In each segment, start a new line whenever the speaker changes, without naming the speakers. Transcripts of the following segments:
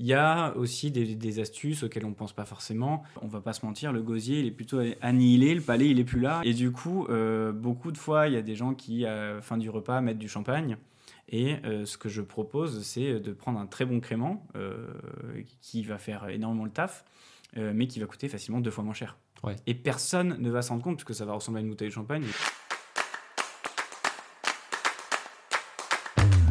Il y a aussi des, des astuces auxquelles on pense pas forcément. On va pas se mentir, le gosier il est plutôt annihilé, le palais il est plus là. Et du coup, euh, beaucoup de fois, il y a des gens qui, à la fin du repas, mettent du champagne. Et euh, ce que je propose, c'est de prendre un très bon crément euh, qui va faire énormément le taf, mais qui va coûter facilement deux fois moins cher.
Ouais.
Et personne ne va s'en rendre compte parce que ça va ressembler à une bouteille de champagne.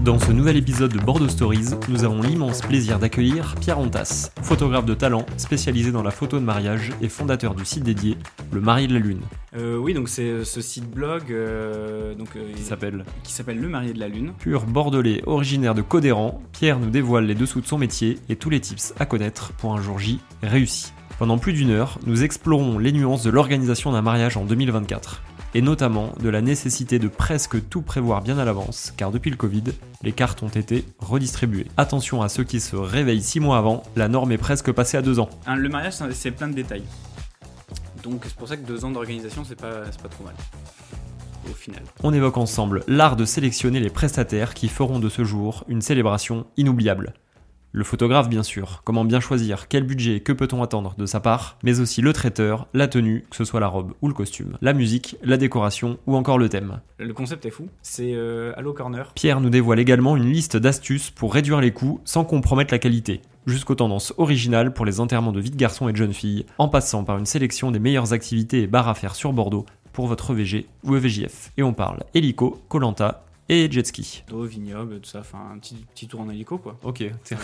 Dans ce nouvel épisode de Bordeaux Stories, nous avons l'immense plaisir d'accueillir Pierre Ontas, photographe de talent spécialisé dans la photo de mariage et fondateur du site dédié Le Marié de la Lune,
Euh, oui, donc c'est euh, ce site blog euh, donc, euh,
qui s'appelle
qui s'appelle Le Marié de la Lune.
Pur bordelais originaire de Codéran, Pierre nous dévoile les dessous de son métier et tous les tips à connaître pour un jour J réussi. Pendant plus d'une heure, nous explorons les nuances de l'organisation d'un mariage en 2024, et notamment de la nécessité de presque tout prévoir bien à l'avance, car depuis le Covid, les cartes ont été redistribuées. Attention à ceux qui se réveillent 6 mois avant, la norme est presque passée à 2 ans.
Hein, le mariage, c'est plein de détails. Donc c'est pour ça que deux ans d'organisation, c'est pas, c'est pas trop mal. Au final.
On évoque ensemble l'art de sélectionner les prestataires qui feront de ce jour une célébration inoubliable. Le photographe bien sûr, comment bien choisir, quel budget, que peut-on attendre de sa part, mais aussi le traiteur, la tenue, que ce soit la robe ou le costume, la musique, la décoration ou encore le thème.
Le concept est fou. C'est euh, Allo Corner.
Pierre nous dévoile également une liste d'astuces pour réduire les coûts sans compromettre la qualité, jusqu'aux tendances originales pour les enterrements de vie de garçons et de jeunes filles, en passant par une sélection des meilleures activités et bars à faire sur Bordeaux pour votre VG ou EVJF. Et on parle hélico, Colanta et jet ski.
Au vignoble, tout ça. Enfin, un petit, petit tour en hélico, quoi.
Ok, c'est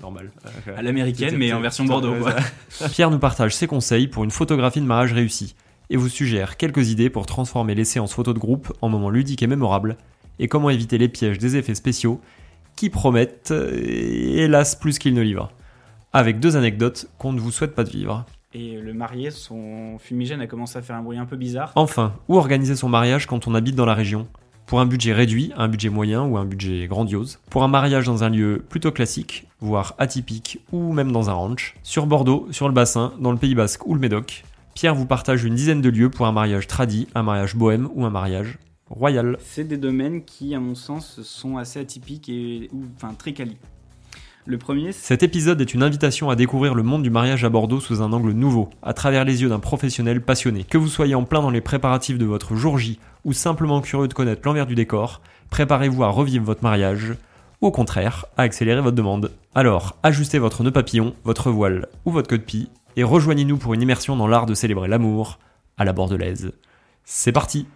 normal.
À l'américaine, mais en version Bordeaux, quoi.
Pierre nous partage ses conseils pour une photographie de mariage réussie et vous suggère quelques idées pour transformer les séances photos de groupe en moments ludiques et mémorables et comment éviter les pièges des effets spéciaux qui promettent, euh, hélas, plus qu'ils ne livrent. Avec deux anecdotes qu'on ne vous souhaite pas de vivre.
Et le marié, son fumigène a commencé à faire un bruit un peu bizarre.
Enfin, où organiser son mariage quand on habite dans la région? Pour un budget réduit, un budget moyen ou un budget grandiose. Pour un mariage dans un lieu plutôt classique, voire atypique, ou même dans un ranch. Sur Bordeaux, sur le bassin, dans le Pays Basque ou le Médoc. Pierre vous partage une dizaine de lieux pour un mariage tradi, un mariage bohème ou un mariage royal.
C'est des domaines qui, à mon sens, sont assez atypiques et ou, enfin, très quali. Le premier,
Cet épisode est une invitation à découvrir le monde du mariage à Bordeaux sous un angle nouveau, à travers les yeux d'un professionnel passionné. Que vous soyez en plein dans les préparatifs de votre jour J ou simplement curieux de connaître l'envers du décor, préparez-vous à revivre votre mariage ou au contraire à accélérer votre demande. Alors, ajustez votre nœud papillon, votre voile ou votre queue de pie et rejoignez-nous pour une immersion dans l'art de célébrer l'amour à la bordelaise. C'est parti